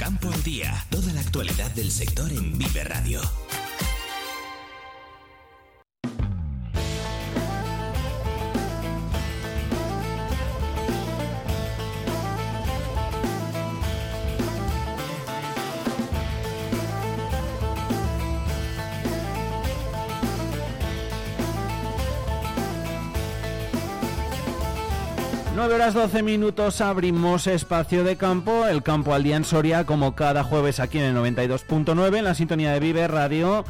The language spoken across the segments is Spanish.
Campo al Día. Toda la actualidad del sector en Vive Radio. Horas 12 minutos abrimos espacio de campo, el campo al día en Soria, como cada jueves aquí en el 92.9, en la sintonía de Vive Radio.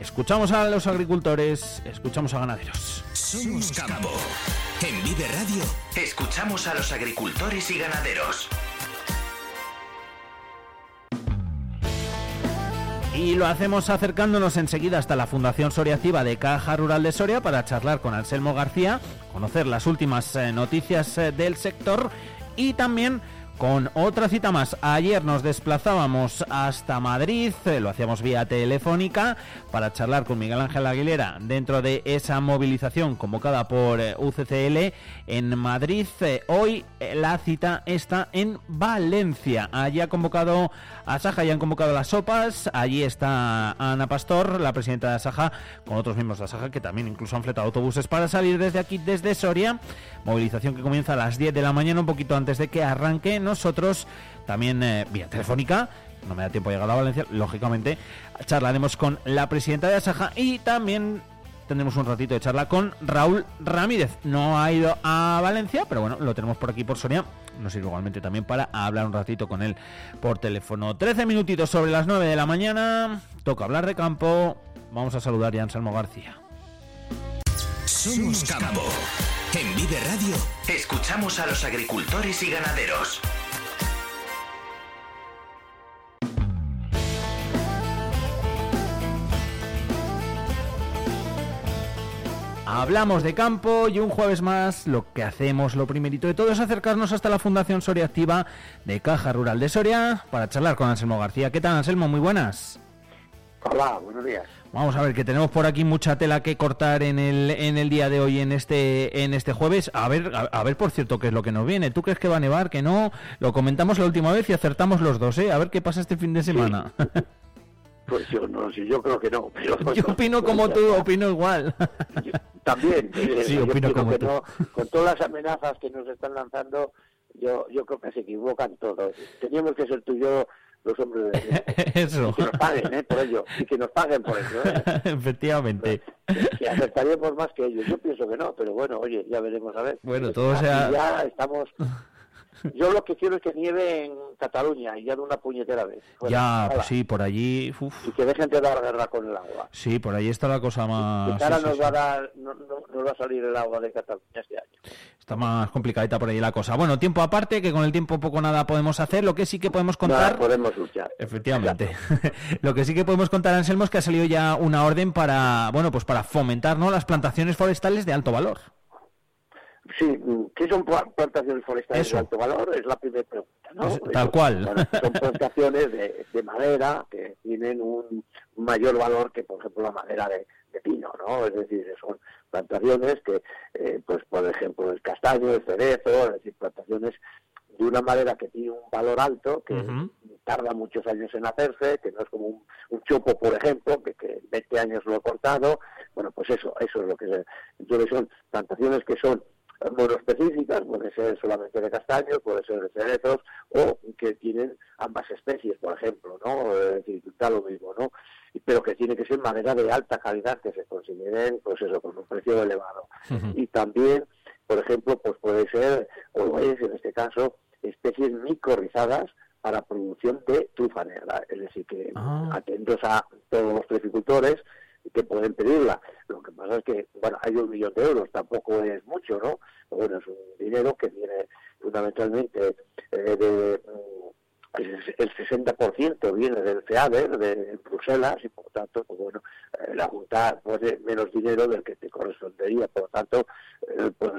Escuchamos a los agricultores, escuchamos a ganaderos. Somos campo. En Vive Radio, escuchamos a los agricultores y ganaderos. Y lo hacemos acercándonos enseguida hasta la Fundación Soria Civa de Caja Rural de Soria para charlar con Anselmo García, conocer las últimas eh, noticias eh, del sector y también con otra cita más. Ayer nos desplazábamos hasta Madrid, eh, lo hacíamos vía telefónica, para charlar con Miguel Ángel Aguilera dentro de esa movilización convocada por eh, UCCL en Madrid. Eh, hoy la cita está en Valencia. Allí ha convocado a Saja, y han convocado las sopas. Allí está Ana Pastor, la presidenta de Saja, con otros miembros de Saja que también incluso han fletado autobuses para salir desde aquí, desde Soria. Movilización que comienza a las 10 de la mañana, un poquito antes de que arranque nosotros también eh, vía telefónica. No me da tiempo de llegar a Valencia, lógicamente. Charlaremos con la presidenta de Asaja y también tendremos un ratito de charla con Raúl Ramírez. No ha ido a Valencia, pero bueno, lo tenemos por aquí por Sonia. Nos sirve igualmente también para hablar un ratito con él por teléfono. 13 minutitos sobre las 9 de la mañana. Toca hablar de campo. Vamos a saludar a Anselmo García. Somos campo. En Vive Radio, escuchamos a los agricultores y ganaderos. Hablamos de campo y un jueves más lo que hacemos, lo primerito de todo es acercarnos hasta la Fundación Soria Activa de Caja Rural de Soria para charlar con Anselmo García. ¿Qué tal Anselmo? Muy buenas. Hola, buenos días. Vamos a ver que tenemos por aquí mucha tela que cortar en el, en el día de hoy, en este, en este jueves. A ver, a, ver, por cierto, qué es lo que nos viene. ¿Tú crees que va a nevar? Que no. Lo comentamos la última vez y acertamos los dos, ¿eh? A ver qué pasa este fin de semana. Pues yo no sé, yo creo que no. Pero yo opino como tú, opino igual. también. Sí, opino como tú. con todas las amenazas que nos están lanzando, yo, yo creo que se equivocan todos. Teníamos que ser tú y yo los hombres de Eso. Y que nos paguen ¿eh? por ello, y que nos paguen por eso. ¿eh? Efectivamente. Que aceptaríamos más que ellos. Yo pienso que no, pero bueno, oye, ya veremos a ver. Bueno, todo sea... Ya estamos yo lo que quiero es que nieve en Cataluña y ya de una puñetera vez. ya, pues sí, por allí. Y que dejen de dar guerra con el agua. Sí, por allí está la cosa más. Que ahora nos, Va a dar, no, no, va a salir el agua de Cataluña este año. Está más complicadita por ahí la cosa. Bueno, tiempo aparte, que con el tiempo poco nada podemos hacer. Lo que sí que podemos contar. podemos luchar. Efectivamente. lo que sí que podemos contar, Anselmo, es que ha salido ya una orden para, bueno, pues para fomentar ¿no? las plantaciones forestales de alto valor. Sí, ¿qué son plantaciones forestales de alto valor? Es la primera pregunta, ¿no? tal cual. son plantaciones de, de, madera que tienen un mayor valor que, por ejemplo, la madera de, pino, ¿no? Es decir, son plantaciones que, eh, pues, por ejemplo, el castaño, el cerezo, es decir, plantaciones de una madera que tiene un valor alto, que tarda muchos años en hacerse, que no es como un, chopo, por ejemplo, que, que, en 20 años lo he cortado. Bueno, pues eso, eso es lo que es. Entonces son plantaciones que son monoespecíficas, puede ser solamente de castaños, puede ser de cerezos, o que tienen ambas especies, por ejemplo, ¿no? Es decir, da lo mismo, ¿no? Pero que tiene que ser madera de alta calidad, que se consideren, pues eso, con un precio elevado. Y también, por ejemplo, pues puede ser, o es en este caso, especies micorrizadas para producción de trufa negra. Es decir, que ah. atentos a todos los trifricultores, que pueden pedirla. Lo que pasa es que, bueno, hay un millón de euros, tampoco es mucho, ¿no? bueno, es un dinero que viene fundamentalmente eh, de mm, el 60% viene del FEADER, de Bruselas, y por tanto, pues bueno, eh, la Junta puede menos dinero del que te correspondería, por lo tanto, eh, pues,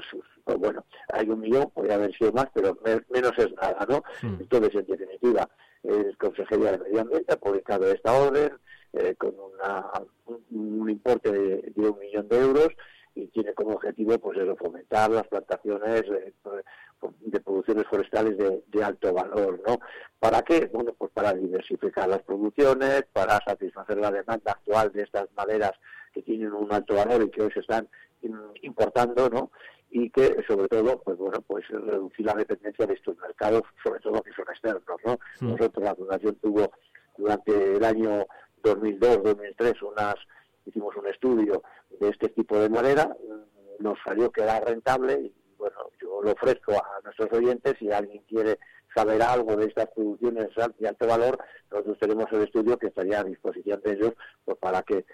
pues, bueno, hay un millón, podría haber sido más, pero menos es nada, ¿no? Entonces, en definitiva, el Consejería de Medio Ambiente ha publicado esta orden, eh, con una, un, importe de, un millón de euros y tiene como objetivo pues eso, fomentar las plantaciones de producciones forestales de, alto valor, ¿no? ¿Para qué? Bueno, pues para diversificar las producciones, para satisfacer la demanda actual de estas maderas que tienen un alto valor y que hoy se están importando, ¿no? Y que, sobre todo, pues bueno, pues reducir la dependencia de estos mercados, sobre todo que son externos, ¿no? Nosotros, la Fundación tuvo durante el año 2002-2003 unas hicimos un estudio de este tipo de madera, nos salió que era rentable y bueno, yo lo ofrezco a nuestros oyentes si alguien quiere saber algo de estas producciones de alto valor, nosotros tenemos el estudio que estaría a disposición de ellos pues, para que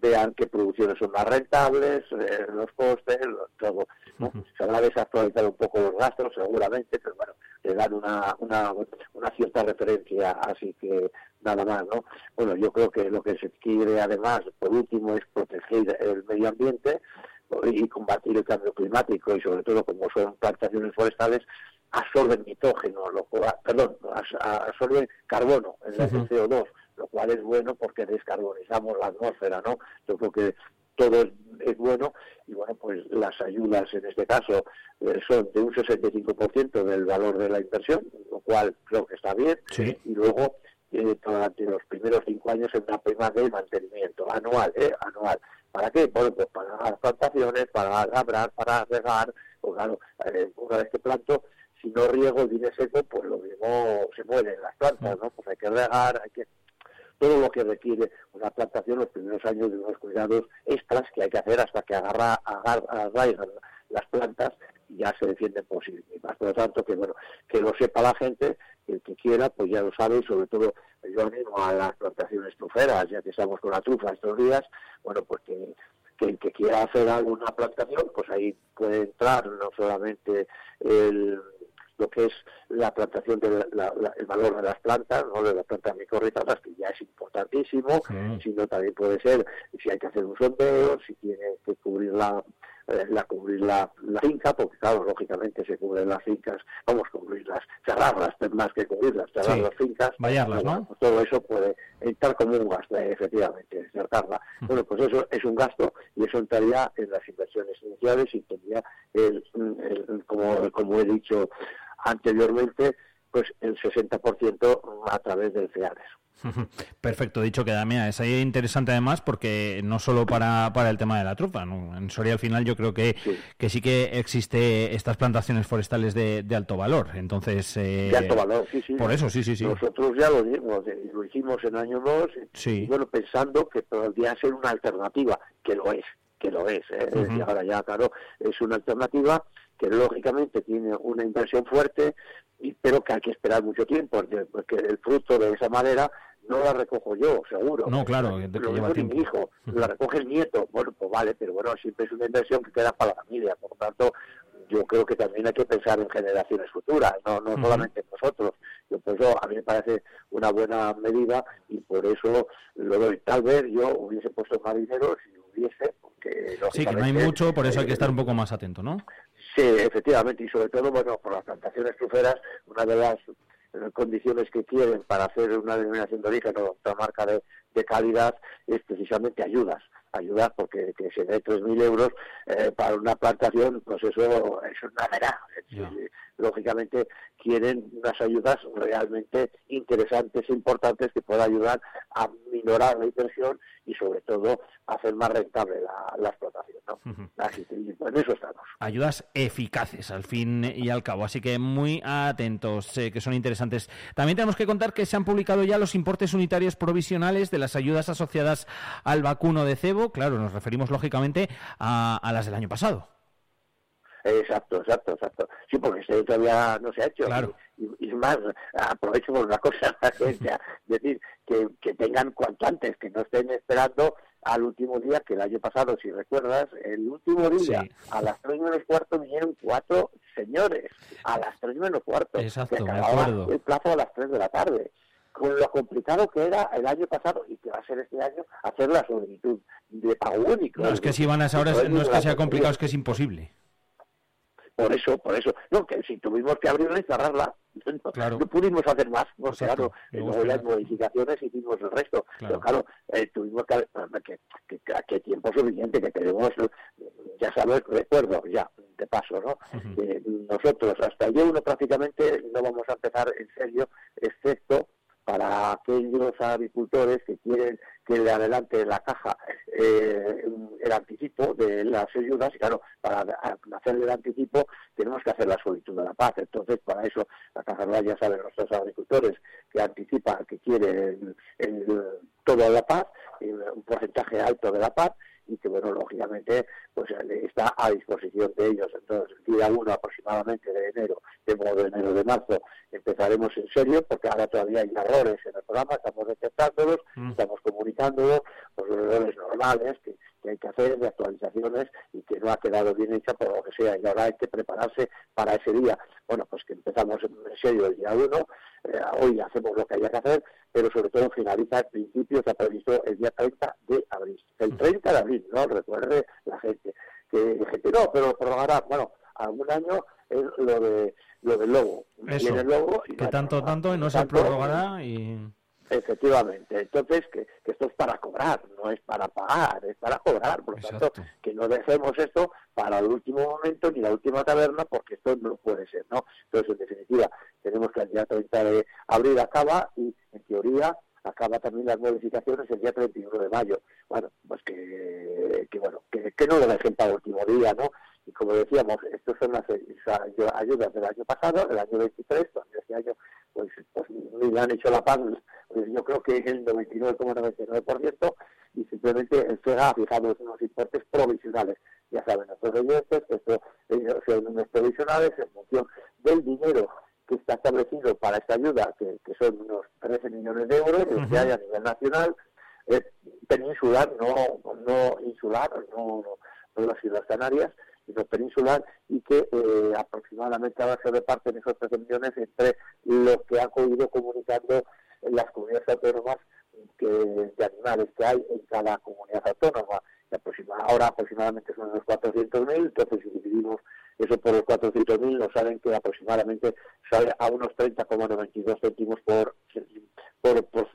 vean qué producciones son más rentables, eh, los costes, todo. Se habrá desactualizado un poco los gastos, seguramente, pero bueno, le dan una, una, una cierta referencia, así que nada más, ¿no? Bueno, yo creo que lo que se quiere además, por último, es proteger el medio ambiente y combatir el cambio climático y sobre todo como son plantaciones forestales absorben nitrógeno, lo cual, perdón, absorben carbono en el CO2, lo cual es bueno porque descarbonizamos la atmósfera, ¿no? Yo creo que todo es, bueno y bueno, pues las ayudas en este caso eh, son de un 65% del valor de la inversión, lo cual creo que está bien, y luego eh, durante los primeros cinco años en una prima de mantenimiento anual, ¿eh? anual. ¿Para qué? Bueno, pues para las plantaciones, para labrar, para regar, pues claro, eh, una vez que planto, si no riego viene seco, pues lo mismo se mueren las plantas, ¿no? Pues hay que regar, hay que todo lo que requiere una plantación los primeros años de unos cuidados extras que hay que hacer hasta que agarra, agarra, las plantas y ya se defienden por sí mismas. Por lo tanto, que bueno, que lo sepa la gente, el que quiera, pues ya lo sabe, y sobre todo yo animo a las plantaciones truferas, ya que estamos con la trufa estos días, bueno, pues que, el que quiera hacer alguna plantación, pues ahí puede entrar no solamente el lo que es la plantación del el valor de las plantas, no de las plantas micorrizadas, que ya es importantísimo, sino también puede ser si hay que hacer un sondeo, si tiene que cubrir la, la cubrir la, finca, porque claro, lógicamente se cubren las fincas, vamos, a cubrirlas, cerrarlas, más que cubrirlas, cerrar las fincas. Vallarlas, ¿no? Pues todo eso puede entrar como un gasto, efectivamente, cerrarla. Bueno, pues eso es un gasto y eso entraría en las inversiones iniciales y tendría, el, como, como he dicho anteriormente, pues el 60% a través del FEADES. Perfecto, dicho que Damián, es ahí interesante además porque no solo para, para el tema de la trufa, en Soria al final yo creo que sí. que sí que existe estas plantaciones forestales de, alto valor, entonces... Eh, de alto valor, sí, sí. Por eso, sí, sí, sí. Nosotros ya lo dimos, lo hicimos en año 2, y bueno, pensando que podría ser una alternativa, que lo es, que lo es, ¿eh? y ahora ya, claro, es una alternativa que lógicamente tiene una inversión fuerte, pero que hay que esperar mucho tiempo, porque, el fruto de esa madera no la recojo yo, seguro. No, claro, que lleva tiempo. mi hijo, la recoge el nieto. Bueno, pues vale, pero bueno, siempre es una inversión que queda para la familia. Por lo tanto, yo creo que también hay que pensar en generaciones futuras, no, no solamente en nosotros. Yo, por eso a mí me parece una buena medida y por eso lo doy. Tal vez yo hubiese puesto más dinero si hubiese, porque Sí, que no hay mucho, por eso hay que estar un poco más atento, ¿no? Sí, efectivamente, y sobre todo, bueno, por las plantaciones truferas, una de las eh, condiciones que quieren para hacer una denominación de origen o otra marca de, calidad es precisamente ayudas. Ayudas porque que se dé 3.000 euros eh, para una plantación, pues eso, es una verá. Lógicamente quieren unas ayudas realmente interesantes e importantes que puedan ayudar a minorar la inversión y sobre todo hacer más rentable la, explotación. ¿no? Así que en eso estamos. Ayudas eficaces al fin y al cabo, así que muy atentos, que son interesantes. También tenemos que contar que se han publicado ya los importes unitarios provisionales de las ayudas asociadas al vacuno de cebo. Claro, nos referimos lógicamente a, las del año pasado. Exacto, exacto, exacto. Sí, porque este todavía no se ha hecho. Claro. Y, más, aprovecho por una cosa, decir, que, que tengan cuanto antes, que no estén esperando al último día, que el año pasado, si recuerdas, el último día, a las tres menos cuarto vinieron cuatro señores, a las tres menos cuarto. Exacto, me El plazo a las tres de la tarde. Con lo complicado que era el año pasado y que va a ser este año hacer la solicitud de pago único. No, es que si van a esa hora, no es que sea complicado, es que es imposible. Por eso, por eso. No, que si tuvimos que abrirla y cerrarla, no, pudimos hacer más. Pues, claro, luego las modificaciones hicimos el resto. Pero claro, eh, tuvimos que, que, que, tiempo suficiente que tenemos, ya sabes, recuerdo ya, siguiente paso, ¿no? nosotros hasta el día uno prácticamente no vamos a empezar en serio, excepto para aquellos agricultores que quieren que le adelante la caja eh, el anticipo de las ayudas y claro, para hacer el anticipo tenemos que hacer la solicitud de la paz. Entonces, para eso la Caja Rural ya saben nuestros agricultores que anticipa que quieren todo la paz, un porcentaje alto de la paz y que, bueno, lógicamente, pues está a disposición de ellos. Entonces, el día 1 aproximadamente de enero, de modo de enero de marzo, empezaremos en serio, porque ahora todavía hay errores en el programa, estamos detectándolos, mm. estamos comunicándolos, pues los errores normales que, hay que hacer de actualizaciones y que no ha quedado bien hecha por lo que sea, y ahora hay que prepararse para ese día. Bueno, pues que empezamos en serio el día 1, eh, hoy hacemos lo que haya que hacer, pero sobre todo finaliza el principio, se ha previsto el día 30 de abril. El 30 de abril, ¿no? Recuerde la gente. Que gente no, pero prorrogará, bueno, algún año es lo de lo del logo. Eso, logo y que tanto, tanto, y no se prorrogará y... Efectivamente, entonces que, esto es para cobrar, no es para pagar, es para cobrar, por lo tanto, que no dejemos esto para el último momento ni la última taberna, porque esto no puede ser, ¿no? Entonces, en definitiva, tenemos que el día 30 de abril acaba y, en teoría, acaba también las modificaciones el día 31 de mayo. Bueno, pues que, que bueno, que, que no lo dejen para el último día, ¿no? Y como decíamos, estos son las ayudas del año pasado, del año 23, donde este año pues, pues ni han hecho la paz, pues yo creo que es el 99,99% y simplemente el FEGA ha fijado unos importes provisionales. Ya saben nuestros oyentes que esto son unos provisionales en función del dinero que está establecido para esta ayuda, que, son unos 13 millones de euros, que hay a nivel nacional, peninsular, no, no insular, no, no las Islas Canarias, peninsular, y que eh, aproximadamente ahora se reparten esos 13 millones entre lo que han ido comunicando las comunidades autónomas que, de animales que hay en cada comunidad autónoma. ahora aproximadamente son unos 400.000, entonces si dividimos eso por los 400.000 nos saben que aproximadamente sale a unos 30,92 céntimos por por, por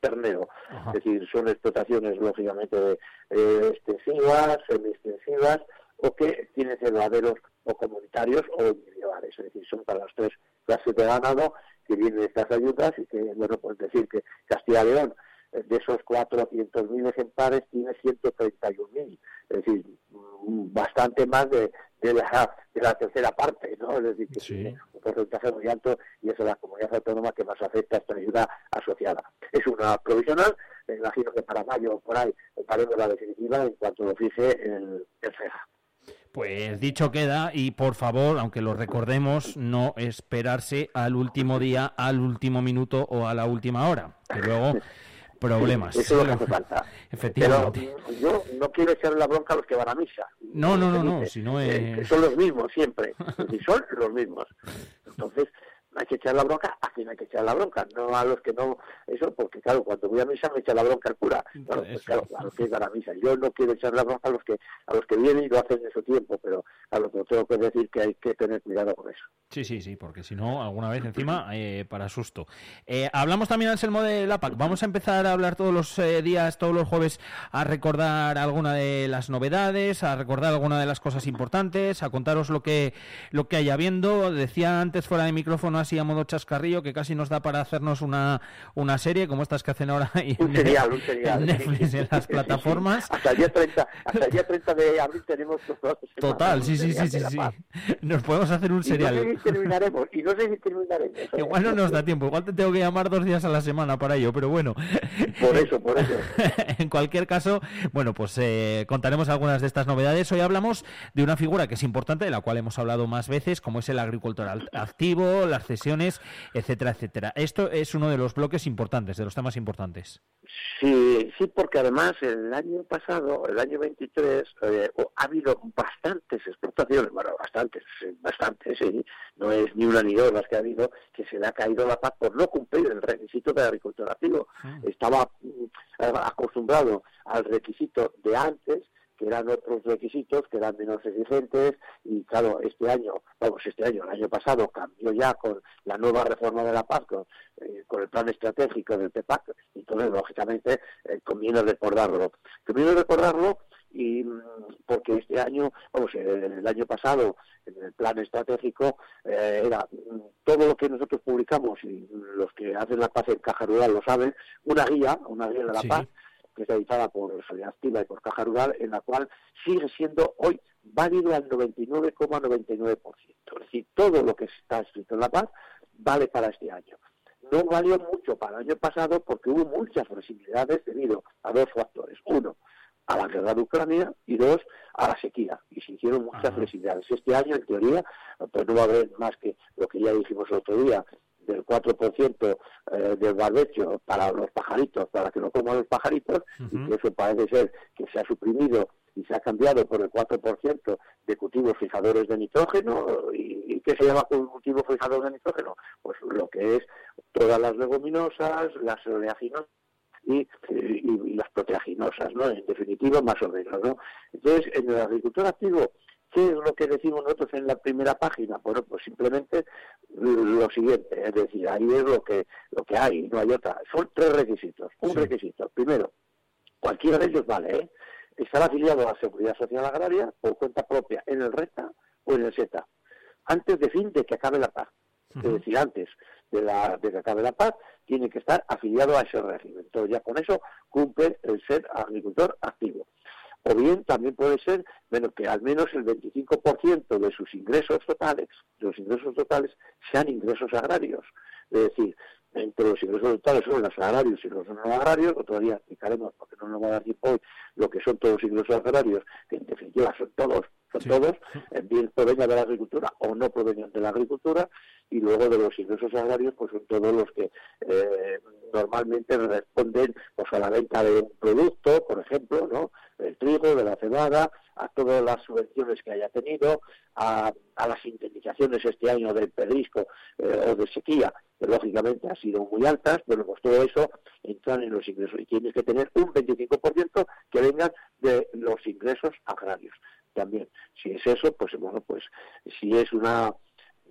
ternero. Es decir, son explotaciones lógicamente eh, extensivas, semi-extensivas, o que tienen cerraderos o comunitarios o individuales. Es decir, son para las tres clases de ganado que vienen estas ayudas y que, bueno, pues decir que Castilla y León, eh, de esos 400.000 ejemplares, tiene 131.000. Es decir, mm, bastante más de, de, la, de la tercera parte, ¿no? Es decir, que tiene un porcentaje muy alto y es la comunidad autónoma que más afecta a esta ayuda asociada. Es una provisional, me imagino que para mayo o por ahí haremos la definitiva en cuanto lo fije el, el CEJA. Pues dicho queda y por favor, aunque lo recordemos, no esperarse al último día, al último minuto o a la última hora, que luego problemas. Eso es lo que hace falta. Efectivamente. Pero yo no quiero echar la bronca a los que van a misa. No, no, no, no, si no eh, son los mismos siempre, y son los mismos. Entonces, hay que echar la bronca a quien hay que echar la bronca, no a los que no, eso, porque claro, cuando voy a misa me echa la bronca el cura, bueno, pues claro, a los que van a misa, yo no quiero echar la bronca a los que a los que vienen y lo hacen en su tiempo, pero a lo que tengo que decir que hay que tener cuidado con eso. Sí, sí, sí, porque si no, alguna vez encima, eh, para susto. Eh, hablamos también, Anselmo, de la PAC, vamos a empezar a hablar todos los eh, días, todos los jueves, a recordar alguna de las novedades, a recordar alguna de las cosas importantes, a contaros lo que, lo que haya viendo, decía antes fuera de micrófono, así a modo chascarrillo que casi nos da para hacernos una, una serie como estas que hacen ahora un serial, un serial. en Netflix en las plataformas. hasta el día 30, hasta el día 30 de abril tenemos Total, sí, sí, sí, sí, sí. Nos podemos hacer un serial. Y no sé si terminaremos, y no sé si terminaremos. Igual no nos da tiempo, igual te tengo que llamar dos días a la semana para ello, pero bueno. Por eso, por eso. en cualquier caso, bueno, pues eh, contaremos algunas de estas novedades. Hoy hablamos de una figura que es importante, de la cual hemos hablado más veces, como es el agricultor activo, las etcétera, etcétera. Esto es uno de los bloques importantes, de los temas importantes. Sí, sí, porque además el año pasado, el año 23, eh, ha habido bastantes exportaciones, bueno, bastantes, bastantes, sí, no es ni una ni dos las que ha habido, que se le ha caído la paz por no cumplir el requisito de agricultura activo. Estaba mm, acostumbrado al requisito de antes, que eran otros requisitos que eran menos exigentes y claro, este año, vamos, este año, el año pasado cambió ya con la nueva reforma de la PAC, con, eh, el plan estratégico del PEPAC, entonces lógicamente eh, conviene recordarlo. Conviene recordarlo y mm, porque este año, vamos, el año pasado, en el plan estratégico, eh, era mm, todo lo que nosotros publicamos y los que hacen la paz en Caja Rural lo saben, una guía, una guía de la paz, que está editada por Salida Activa y por Caja Rural, en la cual sigue siendo hoy válido al 99,99%. Es decir, todo lo que está escrito en la paz vale para este año. No valió mucho para el año pasado porque hubo muchas flexibilidades debido a dos factores. Uno, a la guerra de Ucrania y dos, a la sequía. Y se hicieron muchas flexibilidades. Este año, en teoría, pues no va a haber más que lo que ya dijimos el otro día, del 4% eh, del barbecho para los pajaritos, para que no coman los pajaritos, y eso parece ser que se ha suprimido y se ha cambiado por el 4% de cultivos fijadores de nitrógeno. ¿Y, qué se llama cultivo fijador de nitrógeno? Pues lo que es todas las leguminosas, las oleaginosas y, las proteaginosas, ¿no? En definitiva, más o menos, ¿no? Entonces, en el agricultor activo, ¿qué es lo que decimos nosotros en la primera página? Bueno, pues simplemente lo siguiente, es decir, ahí es lo que, lo que hay, no hay otra. Son tres requisitos. Un requisito, primero, cualquiera de ellos vale, ¿eh? estar afiliado a la Seguridad Social Agraria por cuenta propia en el RETA o en el SETA, antes de fin de que acabe la paz. Es decir, antes de, la, de que acabe la paz, tiene que estar afiliado a ese régimen. Entonces ya con eso cumple el ser agricultor activo. O bien también puede ser que al menos el 25% de sus ingresos totales, de los ingresos totales, sean ingresos agrarios. Es decir, entre los ingresos totales son los agrarios y los no agrarios, otro día explicaremos, porque no nos va a dar tiempo hoy, lo que son todos los ingresos agrarios, que en definitiva son todos, son todos, bien provengan de la agricultura o no provengan de la agricultura, y luego de los ingresos agrarios, pues son todos los que eh, normalmente responden pues, a la venta de un producto, por ejemplo, ¿no? del trigo, de la cebada, a todas las subvenciones que haya tenido, a, las indemnizaciones este año del pedrisco eh, o de sequía, que lógicamente han sido muy altas, pero pues todo eso entran en los ingresos y tienes que tener un 25% que vengan de los ingresos agrarios. También, si es eso, pues bueno, pues si es una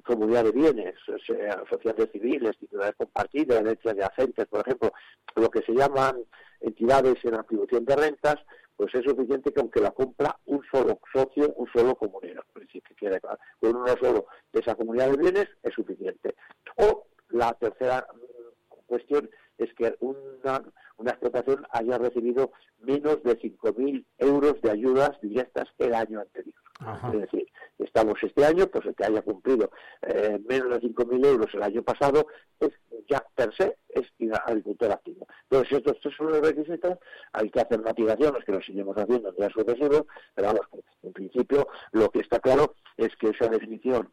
comunidad de bienes, sociedades civiles, titulares compartidas, herencias de agentes, por ejemplo, lo que se llaman entidades en atribución de rentas, pues es suficiente que aunque la compra un solo socio, un solo comunero. Es decir, que quede claro, con uno solo de esa comunidad de bienes es suficiente. O la tercera cuestión es que una, una explotación haya recibido menos de 5.000 euros de ayudas directas el año anterior. Es decir, estamos este año, pues el que haya cumplido eh, menos de 5.000 euros el año pasado, es ya per se es agricultor activo. Entonces, estos tres son los requisitos, hay que hacer matigaciones que lo seguimos haciendo en días sucesivos, pero vamos, en principio lo que está claro es que esa definición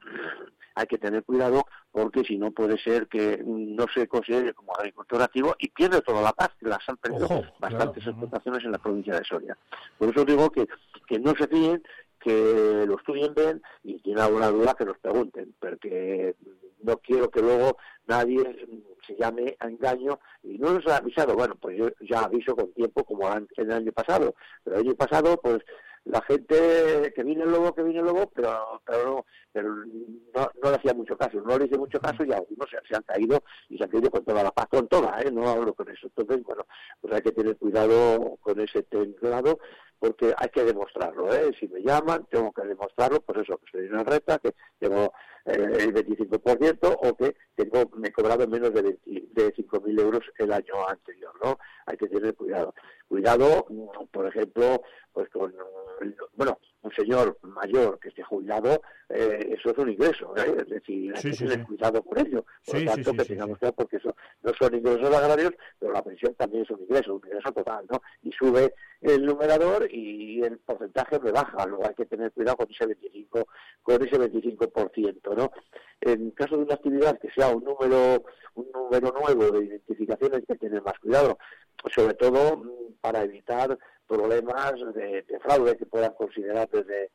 hay que tener cuidado porque si no puede ser que no se considere como agricultor activo y pierde toda la paz, que las han perdido bastantes explotaciones en la provincia de Soria. Por eso digo que, que no se fíen, que lo estudien bien y tienen alguna duda que nos pregunten, porque no quiero que luego nadie se llame a engaño y no nos ha avisado. Bueno, pues yo ya aviso con tiempo como en el año pasado, pero el año pasado pues la gente que viene el lobo, que viene el lobo, pero, pero, no, pero no, no, le hacía mucho caso, no le hice mucho caso y algunos se, han caído y se han caído con toda la paz, con toda, ¿eh? no hablo con eso. Entonces, bueno, pues hay que tener cuidado con ese templado porque hay que demostrarlo, ¿eh? Si me llaman, tengo que demostrarlo, pues eso, que soy una reta, que tengo eh, el 25% o que tengo, me he cobrado menos de, 20, de 5.000 euros el año anterior, ¿no? Hay que tener cuidado. Cuidado, por ejemplo, pues con, bueno, un señor mayor que esté jubilado, eh, eso es un ingreso, ¿eh? es decir, hay que tener cuidado por ello. Por lo tanto, que tengamos cuidado porque eso no son ingresos agrarios, pero la pensión también es un ingreso, un ingreso total, ¿no? Y sube el numerador y el porcentaje rebaja, luego hay que tener cuidado con ese 25, con ese 25%, ¿no? En caso de una actividad que sea un número, un número nuevo de identificación hay que tener más cuidado, sobre todo mm, para evitar problemas de, fraude que puedan considerar desde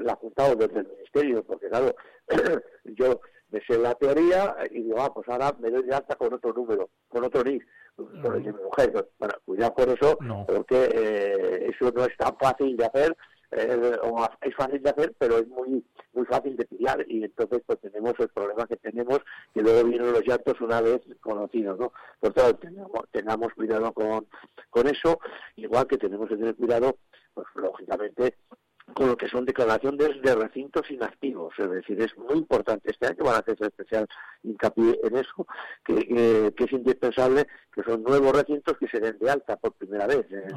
la Junta o desde el Ministerio, porque claro, yo me sé la teoría y digo, ah, pues ahora me doy de alta con otro número, con otro NIC, con el de mi mujer. Bueno, cuidado con eso, porque eh, eso no es tan fácil de hacer, eh, es fácil de hacer, pero es muy muy fácil de pillar y entonces pues tenemos el problema que tenemos que luego vienen los llantos una vez conocidos, ¿no? Por tanto, tengamos, tengamos cuidado con, con eso, igual que tenemos que tener cuidado pues lógicamente con lo que son declaraciones de recintos inactivos. Es decir, es muy importante. Este año van a hacer especial hincapié en eso, que, es indispensable que son nuevos recintos que se den de alta por primera vez. Eh,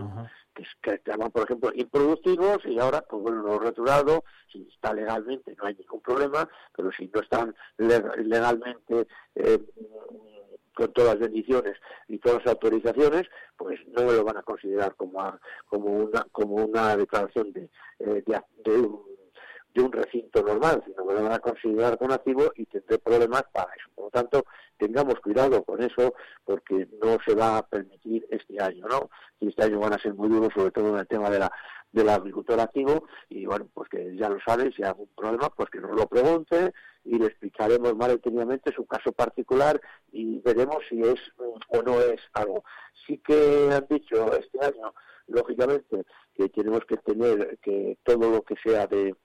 que, que llaman, por ejemplo, improductivos y ahora, pues bueno, lo returado, si está legalmente no hay ningún problema, pero si no están legalmente eh, con todas las bendiciones y todas las autorizaciones, pues no me lo van a considerar como, como, una, como una declaración de, eh, de, un, de un recinto normal, sino me lo van a considerar como activo y tendré problemas para eso. Por lo tanto, tengamos cuidado con eso porque no se va a permitir este año, ¿no? Y este año van a ser muy duros, sobre todo en el tema de la del agricultor activo y bueno, pues que ya lo sabe, si hay algún problema, pues que nos lo pregunte y le explicaremos más detenidamente su caso particular y veremos si es o no es algo. Sí que han dicho este año, lógicamente, que tenemos que tener que todo lo que sea de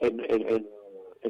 en, en,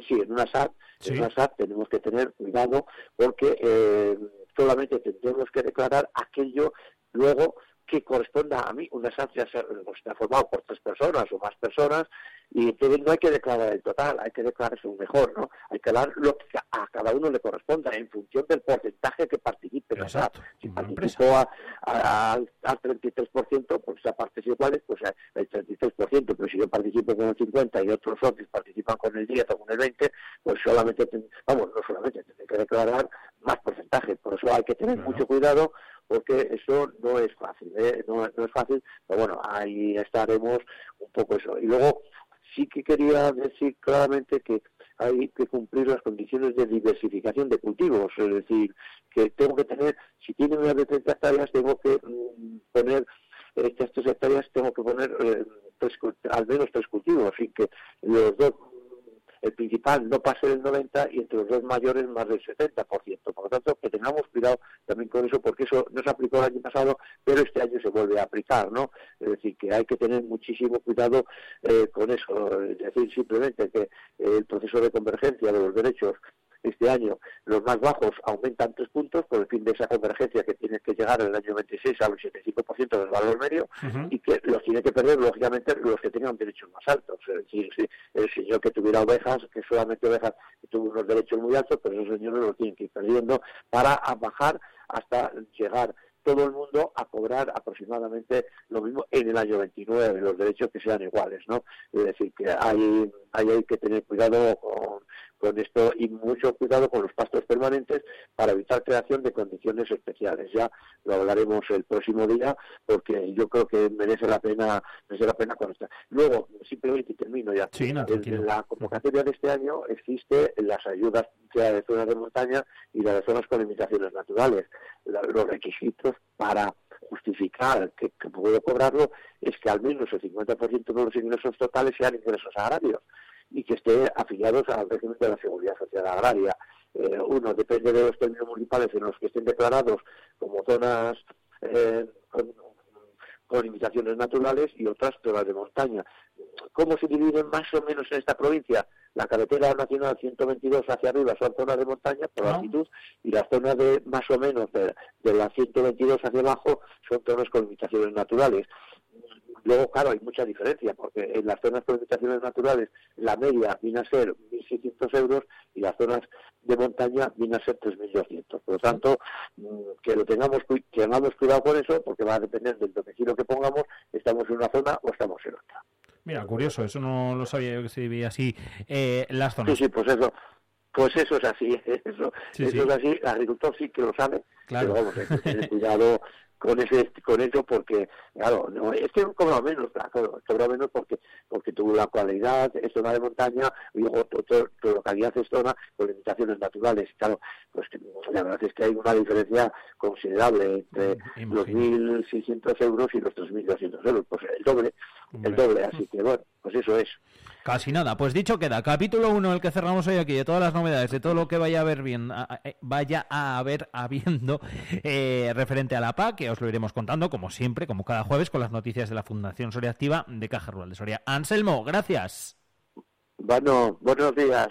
sí, en una SAT, en una SAT tenemos que tener cuidado porque eh, solamente tendremos que declarar aquello luego que corresponda a mí. Una estancia está formado por tres personas o más personas y entonces no hay que declarar el total, hay que declararse un mejor, ¿no? Hay que dar lo que a cada uno le corresponda en función del porcentaje que participe. Exacto. Si participó al 33%, pues esa parte es igual, pues el 33%, pero si yo participo con el 50% y otros socios participan con el 10 o con el 20%, pues solamente, vamos, no solamente tiene que declarar más porcentaje. Por eso hay que tener mucho cuidado porque eso no es fácil, ¿eh? no, es fácil, pero bueno, ahí estaremos un poco eso. Y luego sí que quería decir claramente que hay que cumplir las condiciones de diversificación de cultivos, es decir, que tengo que tener, si tiene una de 30 hectáreas, tengo que mm, poner estas tres hectáreas, tengo que poner eh, al menos tres cultivos, y que los dos el principal no pase del 90 y entre los dos mayores más del 70%. Por lo tanto, que tengamos cuidado también con eso, porque eso no se aplicó el año pasado, pero este año se vuelve a aplicar, ¿no? Es decir, que hay que tener muchísimo cuidado eh, con eso. Es decir, simplemente que el proceso de convergencia de los derechos este año los más bajos aumentan tres puntos por el fin de esa convergencia que tiene que llegar en el año 26 al 85% del valor medio y que los tiene que perder, lógicamente, los que tengan derechos más altos. Es decir, el señor que tuviera ovejas, que solamente ovejas, que tuvo unos derechos muy altos, pero esos señores los tienen que ir perdiendo para bajar hasta llegar todo el mundo a cobrar aproximadamente lo mismo en el año 29, los derechos que sean iguales, ¿no? Es decir, que hay, hay, que tener cuidado con, con esto y mucho cuidado con los pastos permanentes para evitar creación de condiciones especiales. Ya lo hablaremos el próximo día porque yo creo que merece la pena merece la pena conocer. Luego, simplemente termino ya. en la convocatoria de este año existe las ayudas de zonas de montaña y las de zonas con limitaciones naturales. los requisitos para justificar que, puedo cobrarlo es que al menos el 50% de los ingresos totales sean ingresos agrarios y que estén afiliados al régimen de la seguridad social agraria. Eh, uno depende de los términos municipales en los que estén declarados como zonas eh, con, limitaciones naturales y otras zonas de montaña. ¿Cómo se dividen más o menos en esta provincia? La carretera nacional 122 hacia arriba son zonas de montaña por altitud y las zonas de más o menos de, de la 122 hacia abajo son zonas con limitaciones naturales. Luego, claro, hay mucha diferencia, porque en las zonas con limitaciones naturales la media viene a ser 1.600 euros y las zonas de montaña viene a ser 3.200. Por lo tanto, mm, que lo tengamos, que tengamos cuidado con eso, porque va a depender del domicilio que pongamos, estamos en una zona o estamos en otra. Mira, curioso, eso no lo sabía yo que se vivía así eh, las zonas. Sí, sí, pues eso. Pues eso es así, eso, eso es así, el agricultor sí que lo sabe, claro. pero vamos, hay que tener cuidado con ese con eso porque claro no es que cobra menos claro, cobra menos porque porque tuvo la cualidad es zona de montaña y luego tu, localidad es zona con limitaciones naturales claro pues la verdad es que hay una diferencia considerable entre los 1.600 euros y los 3.200 euros pues el doble el doble así que bueno pues eso es Casi nada. Pues dicho queda, capítulo 1, el que cerramos hoy aquí, de todas las novedades, de todo lo que vaya a haber bien, eh, vaya a haber habiendo eh, referente a la PA, que os lo iremos contando, como siempre, como cada jueves, con las noticias de la Fundación Soria Activa de Caja Rural de Soria. Anselmo, gracias. Bueno, buenos días.